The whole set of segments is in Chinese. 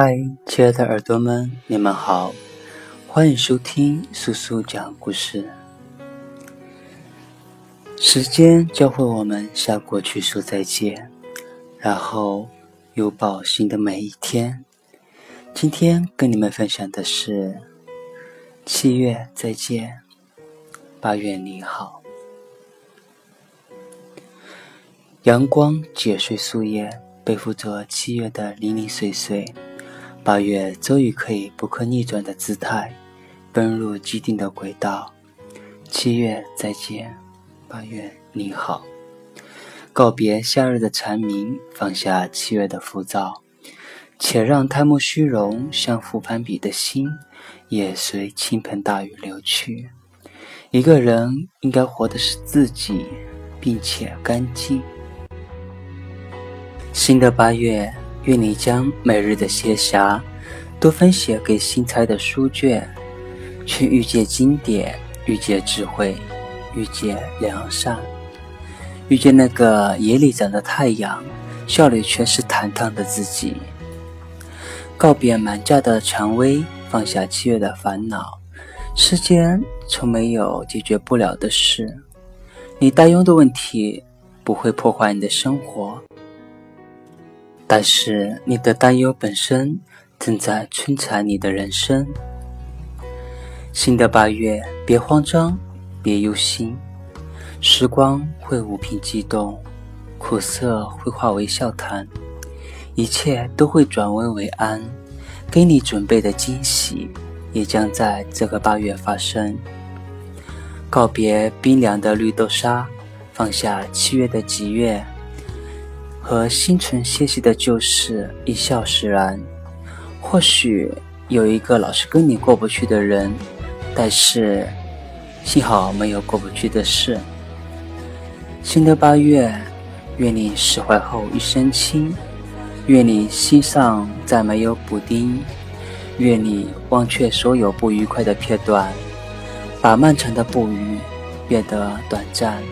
嗨，亲爱的耳朵们，你们好，欢迎收听苏苏讲故事。时间教会我们向过去说再见，然后拥抱新的每一天。今天跟你们分享的是七月再见，八月你好。阳光解碎树叶，背负着七月的零零碎碎。八月终于可以不可逆转的姿态，奔入既定的轨道。七月再见，八月你好。告别夏日的蝉鸣，放下七月的浮躁，且让贪慕虚荣、相互攀比的心也随倾盆大雨流去。一个人应该活的是自己，并且干净。新的八月。愿你将每日的闲暇都分写给新拆的书卷，去遇见经典，遇见智慧，遇见良善，遇见那个眼里长的太阳，笑里全是坦荡的自己。告别满架的蔷薇，放下七月的烦恼。世间从没有解决不了的事，你担忧的问题不会破坏你的生活。但是你的担忧本身正在摧残你的人生。新的八月，别慌张，别忧心，时光会抚平激动，苦涩会化为笑谈，一切都会转危为安。给你准备的惊喜，也将在这个八月发生。告别冰凉的绿豆沙，放下七月的吉月。和心存歇息的旧事一笑释然。或许有一个老是跟你过不去的人，但是幸好没有过不去的事。新的八月，愿你释怀后一身轻，愿你心上再没有补丁，愿你忘却所有不愉快的片段，把漫长的不愉变得短暂，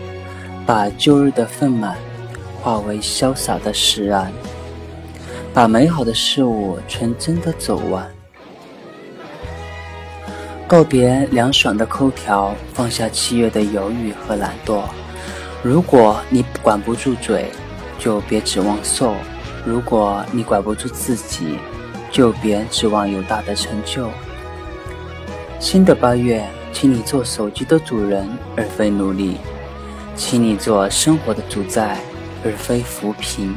把旧日的愤懑。化为潇洒的释然，把美好的事物纯真的走完，告别凉爽的空调，放下七月的犹豫和懒惰。如果你管不住嘴，就别指望瘦；如果你管不住自己，就别指望有大的成就。新的八月，请你做手机的主人，而非奴隶；请你做生活的主宰。而非扶贫，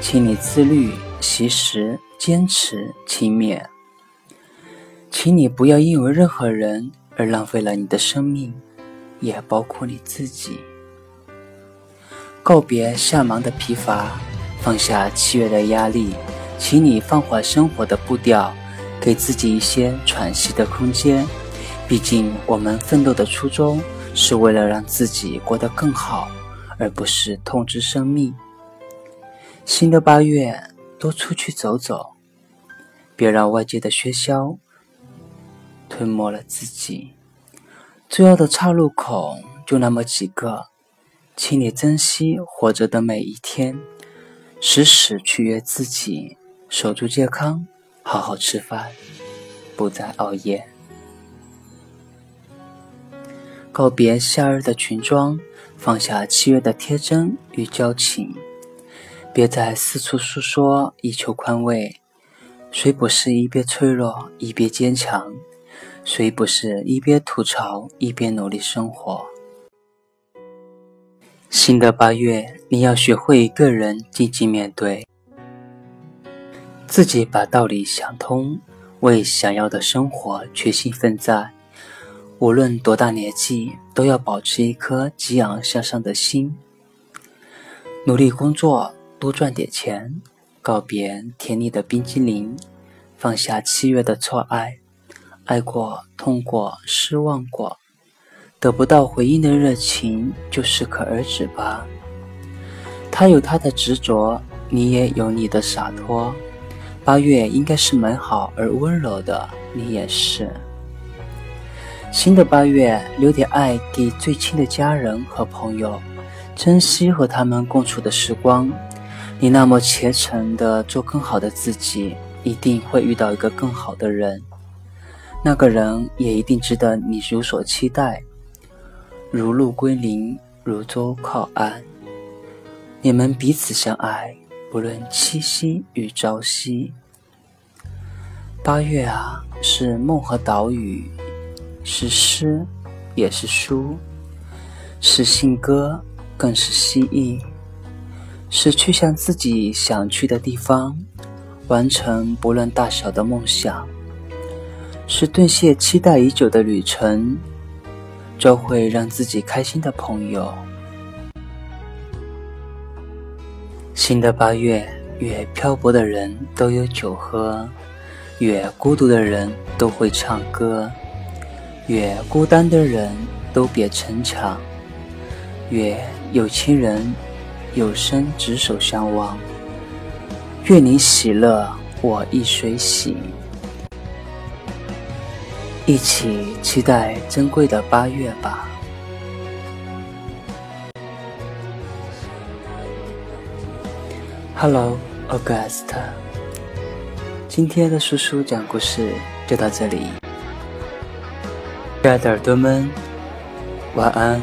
请你自律、惜食、坚持、勤勉。请你不要因为任何人而浪费了你的生命，也包括你自己。告别夏忙的疲乏，放下七月的压力，请你放缓生活的步调，给自己一些喘息的空间。毕竟，我们奋斗的初衷是为了让自己过得更好。而不是痛失生命。新的八月，多出去走走，别让外界的喧嚣吞没了自己。重要的岔路口就那么几个，请你珍惜活着的每一天，时时取悦自己，守住健康，好好吃饭，不再熬夜。告别夏日的裙装，放下七月的天真与矫情，别再四处诉说以求宽慰。谁不是一边脆弱一边坚强？谁不是一边吐槽一边努力生活？新的八月，你要学会一个人静静面对，自己把道理想通，为想要的生活决心奋战。无论多大年纪，都要保持一颗激昂向上的心，努力工作，多赚点钱，告别甜腻的冰激凌，放下七月的错爱，爱过，痛过，失望过，得不到回应的热情就适可而止吧。他有他的执着，你也有你的洒脱。八月应该是美好而温柔的，你也是。新的八月，留点爱给最亲的家人和朋友，珍惜和他们共处的时光。你那么虔诚的做更好的自己，一定会遇到一个更好的人，那个人也一定值得你有所期待。如鹿归林，如舟靠岸，你们彼此相爱，不论七夕与朝夕。八月啊，是梦和岛屿，是诗，也是书，是信歌，更是蜥蜴，是去向自己想去的地方。完成不论大小的梦想，是兑现期待已久的旅程，就会让自己开心的朋友。新的八月，越漂泊的人都有酒喝，越孤独的人都会唱歌，越孤单的人都别逞强，越有情人有生执手相望。愿你喜乐，我亦随喜，一起期待珍贵的八月吧。Hello，August，今天的叔叔讲故事就到这里，亲爱的耳朵们，晚安。